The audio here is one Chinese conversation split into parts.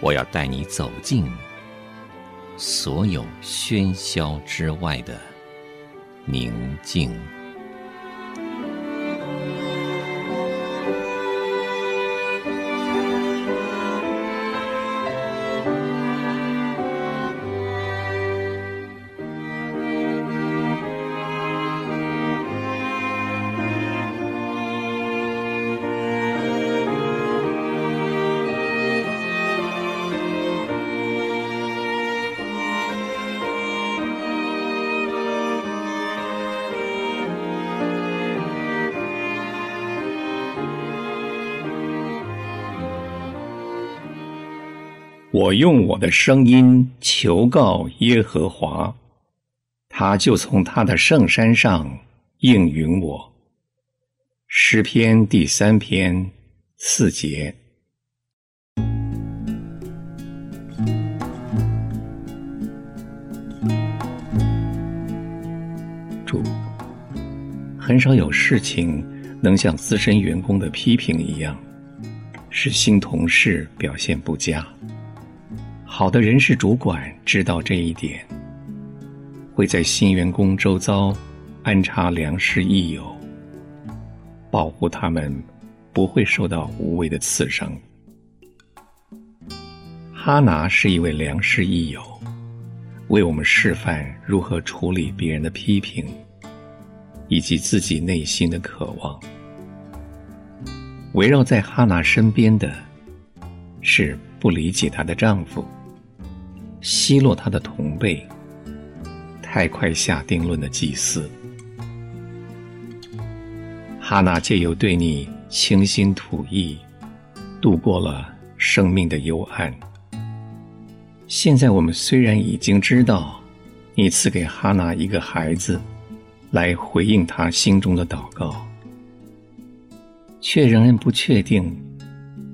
我要带你走进所有喧嚣之外的宁静。我用我的声音求告耶和华，他就从他的圣山上应允我。诗篇第三篇四节。主，很少有事情能像资深员工的批评一样，使新同事表现不佳。好的人事主管知道这一点，会在新员工周遭安插良师益友，保护他们不会受到无谓的刺伤。哈拿是一位良师益友，为我们示范如何处理别人的批评，以及自己内心的渴望。围绕在哈拿身边的，是不理解她的丈夫。奚落他的同辈，太快下定论的祭司，哈娜借由对你倾心吐意，度过了生命的幽暗。现在我们虽然已经知道，你赐给哈娜一个孩子，来回应他心中的祷告，却仍然不确定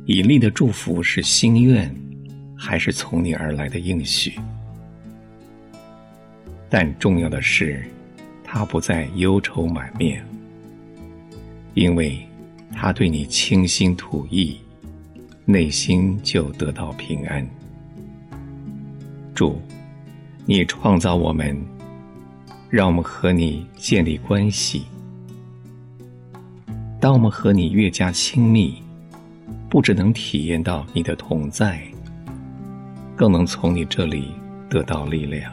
以利的祝福是心愿。还是从你而来的应许，但重要的是，他不再忧愁满面，因为他对你倾心吐意，内心就得到平安。主，你创造我们，让我们和你建立关系。当我们和你越加亲密，不只能体验到你的同在。更能从你这里得到力量。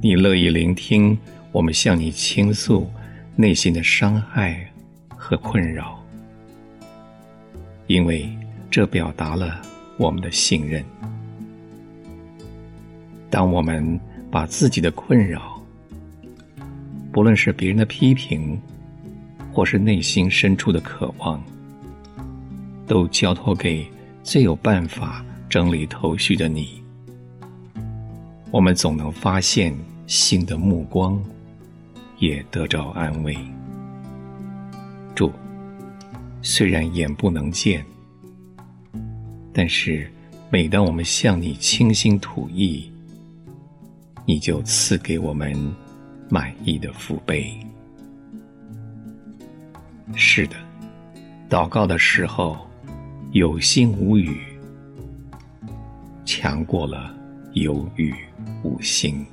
你乐意聆听我们向你倾诉内心的伤害和困扰，因为这表达了我们的信任。当我们把自己的困扰，不论是别人的批评，或是内心深处的渴望，都交托给。最有办法整理头绪的你，我们总能发现新的目光，也得着安慰。主，虽然眼不能见，但是每当我们向你倾心吐意，你就赐给我们满意的福杯。是的，祷告的时候。有心无语，强过了有语无心。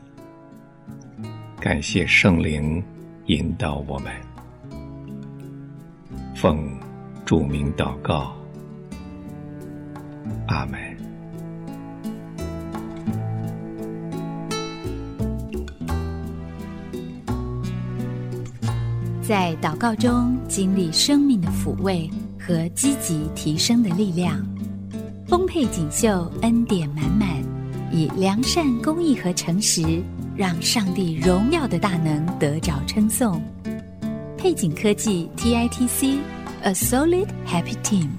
感谢圣灵引导我们，奉著名祷告，阿门。在祷告中经历生命的抚慰和积极提升的力量，丰沛锦绣，恩典满满，以良善、公益和诚实，让上帝荣耀的大能得着称颂。配景科技 TITC，A Solid Happy Team。